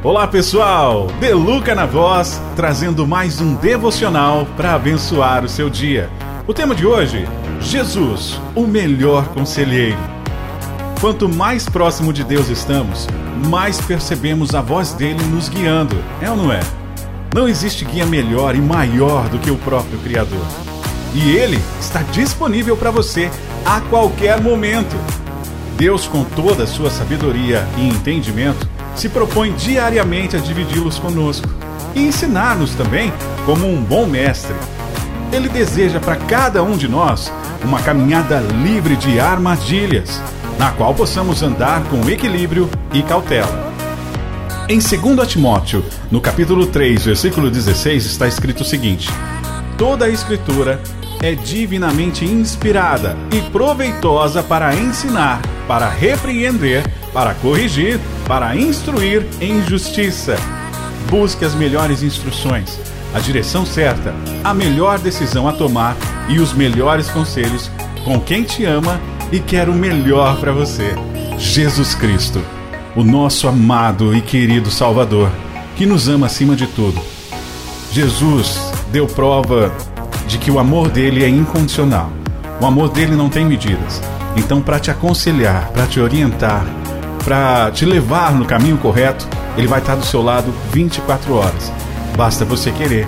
Olá pessoal, Deluca na voz, trazendo mais um devocional para abençoar o seu dia. O tema de hoje: Jesus, o melhor conselheiro. Quanto mais próximo de Deus estamos, mais percebemos a voz dele nos guiando, é ou não é? Não existe guia melhor e maior do que o próprio Criador. E ele está disponível para você a qualquer momento. Deus, com toda a sua sabedoria e entendimento, se propõe diariamente a dividi-los conosco e ensinar-nos também como um bom mestre. Ele deseja para cada um de nós uma caminhada livre de armadilhas, na qual possamos andar com equilíbrio e cautela. Em 2 Timóteo, no capítulo 3, versículo 16, está escrito o seguinte: Toda a Escritura é divinamente inspirada e proveitosa para ensinar, para repreender, para corrigir, para instruir em justiça. Busque as melhores instruções, a direção certa, a melhor decisão a tomar e os melhores conselhos com quem te ama e quer o melhor para você. Jesus Cristo, o nosso amado e querido Salvador, que nos ama acima de tudo. Jesus deu prova de que o amor dele é incondicional. O amor dele não tem medidas. Então, para te aconselhar, para te orientar, para te levar no caminho correto, ele vai estar do seu lado 24 horas. Basta você querer,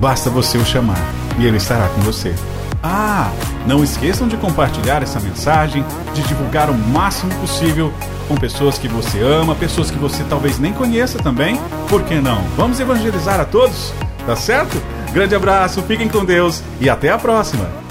basta você o chamar e ele estará com você. Ah, não esqueçam de compartilhar essa mensagem, de divulgar o máximo possível com pessoas que você ama, pessoas que você talvez nem conheça também. Por que não? Vamos evangelizar a todos? Tá certo? Grande abraço, fiquem com Deus e até a próxima!